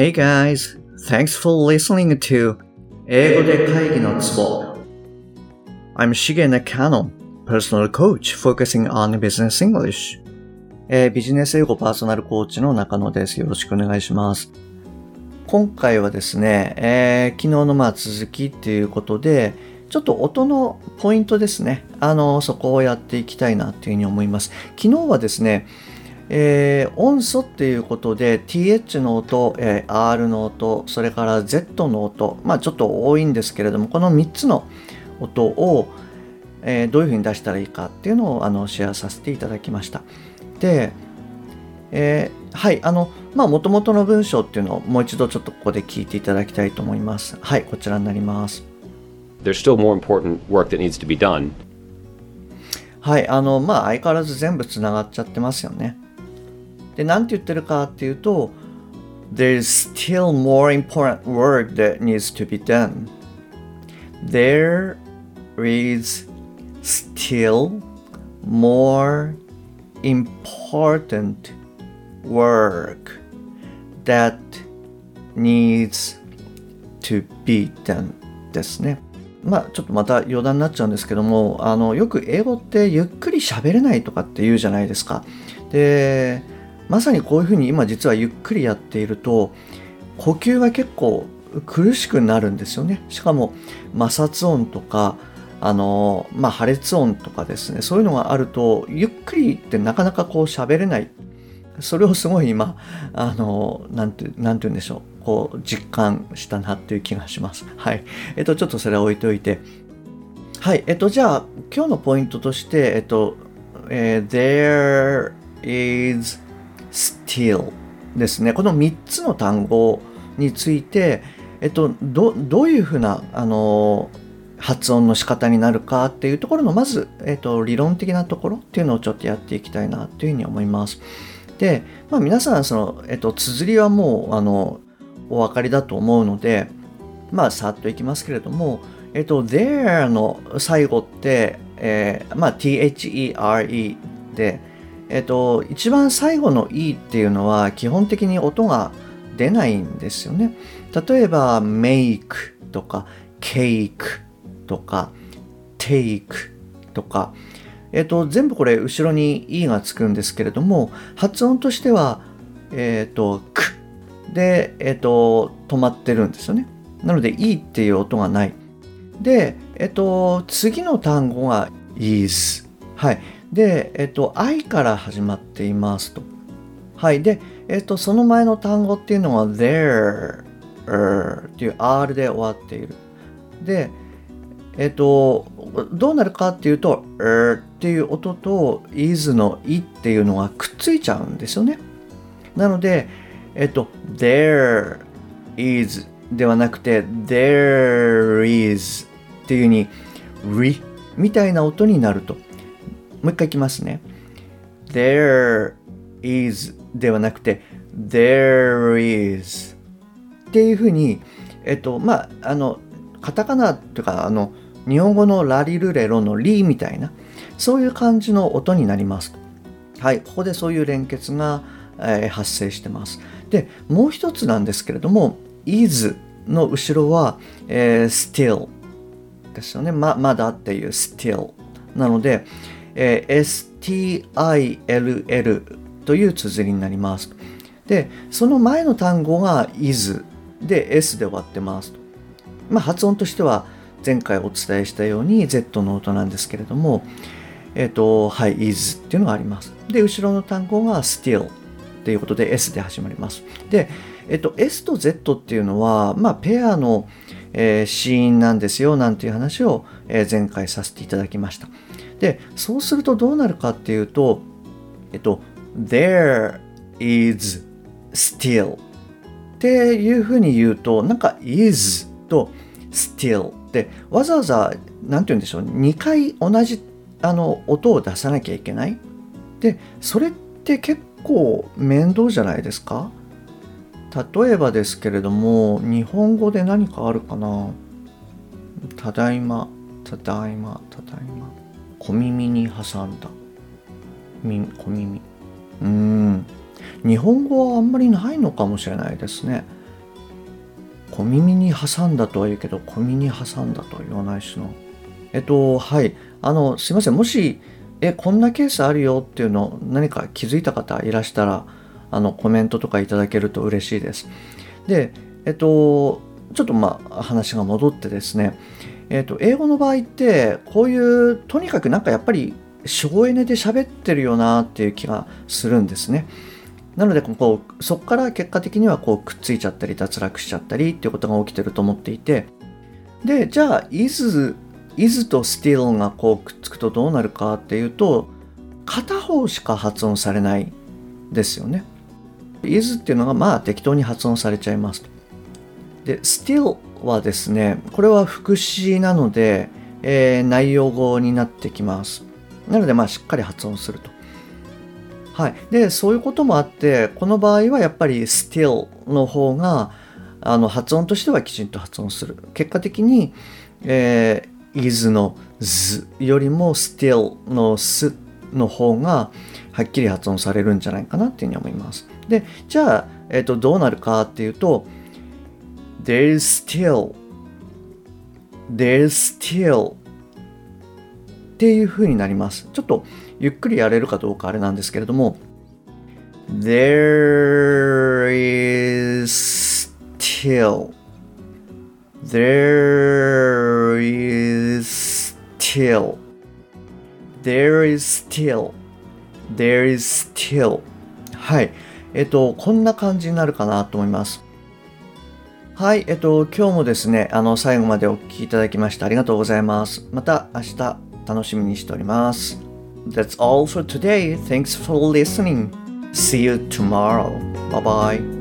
Hey guys, thanks for listening to 英語で会議のツボ I'm Shige Nakano, personal coach focusing on business English. えービジネス英語パーソナルコーチの中野です。よろしくお願いします。今回はですね、えー昨日のまあ続きっていうことで、ちょっと音のポイントですね。あの、そこをやっていきたいなっていうふうに思います。昨日はですね、えー音素っていうことで TH の音、えー R の音、それから Z の音、まあちょっと多いんですけれども、この3つの音を、えーどういうふうに出したらいいかっていうのをあのシェアさせていただきました。で、えーはい、あの、まあ、もともとの文章っていうのをもう一度ちょっとここで聞いていただきたいと思います。はい、こちらになります。there's still more important work that needs to be done. はい、あの、まあ、相変わらず全部つながっちゃってますよね。で、なんて言ってるかっていうと、There's still more important work that needs to be done. There is still more important work that needs to be done ですね。まあちょっとまた余談になっちゃうんですけどもあのよく英語ってゆっくり喋れないとかって言うじゃないですか。でまさにこういうふうに今実はゆっくりやっていると呼吸が結構苦しくなるんですよね。しかも摩擦音とかあのまあ破裂音とかですね。そういうのがあるとゆっくりってなかなかこう喋れない。それをすごい今あのなんてなんて言うんでしょう。こう実感したなっていう気がします。はい。えっとちょっとそれは置いておいて。はい。えっとじゃあ今日のポイントとしてえっと、えー There is till ですねこの3つの単語についてえっとどどういうふうなあの発音の仕方になるかっていうところのまず、えっと、理論的なところっていうのをちょっとやっていきたいなというふうに思います。で、まあ、皆さんその、えっと、綴りはもうあのお分かりだと思うのでまあさっといきますけれども、えっと、there の最後って、えーまあ、THERE で、えっと、一番最後の E っていうのは基本的に音が出ないんですよね。例えば make とか cake とか take とか。えっと、全部これ後ろに E がつくんですけれども発音としてはえっと「く」で、えっと、止まってるんですよね。なので E っていう音がない。でえっと次の単語が is はい。でえっと I から始まっていますとはいでえっとその前の単語っていうのは there er っていう R で終わっているでえっと、どうなるかっていうと、er っていう音と is のいっていうのがくっついちゃうんですよね。なので、えっと、there is ではなくて、there is っていうに、re みたいな音になると。もう一回いきますね。there is ではなくて、there is っていうふうに、えっと、まあ、あの、カタカナというか、あの、日本語のラリルレロのリみたいな、そういう感じの音になります。はい、ここでそういう連結が、えー発生してます。で、もう一つなんですけれども、is の後ろは、えー still ですよね。ままだっていう still。なので、えー still という綴りになります。で、その前の単語が is で s で終わってます。まあ、発音としては前回お伝えしたように Z の音なんですけれども、えっ、と、はい、is っていうのがあります。で、後ろの単語が still っていうことで S で始まります。で、えっ、と、S と Z っていうのは、まあ、ペアの、えー、子音なんですよ、なんていう話を、えー前回させていただきました。で、そうするとどうなるかっていうと、えっと、there is still っていうふうに言うと、なんか is と still ってわざわざ、なんて言うんでしょう、2回同じあの音を出さなきゃいけない。で、それって結構面倒じゃないですか？例えばですけれども、日本語で何かあるかな？ただいま、ただいま、ただいま。小耳に挟んだ。小耳。うん。日本語はあんまりないのかもしれないですね。小耳に挟んだとは言うけど、小耳に挟んだとは言わないしな。えっと、はい。あの、すいません。もし、え、こんなケースあるよっていうの何か気づいた方いらしたら、あの、コメントとかいただけると嬉しいです。で、えっと、ちょっとまあ話が戻ってですね、えっと、英語の場合って、こういう、とにかくなんかやっぱり省エネで喋ってるよなっていう気がするんですね。なのでこうそこから結果的にはこうくっついちゃったり脱落しちゃったりっていうことが起きてると思っていてでじゃあ is, is と still がこうくっつくとどうなるかっていうと片方しか発音されないですよね。is っていうのがまあ適当に発音されちゃいますとで still はですねこれは副詞なので、えー、内容語になってきます。なのでまあしっかり発音すると。はい、でそういうこともあってこの場合はやっぱり still の方があの発音としてはきちんと発音する結果的に、えー、is の z よりも still の s の方がはっきり発音されるんじゃないかなっていうふうに思いますでじゃあ、えーと、どうなるかっていうと there's still there's still っていうふうになりますちょっとゆっくりやれるかどうかあれなんですけれども There is still There is still There is still There is still はい。えっと、こんな感じになるかなと思います。はい。えっと、今日もですね、あの、最後までお聴きいただきましてありがとうございます。また明日楽しみにしております。That's all for today. Thanks for listening. See you tomorrow. Bye bye.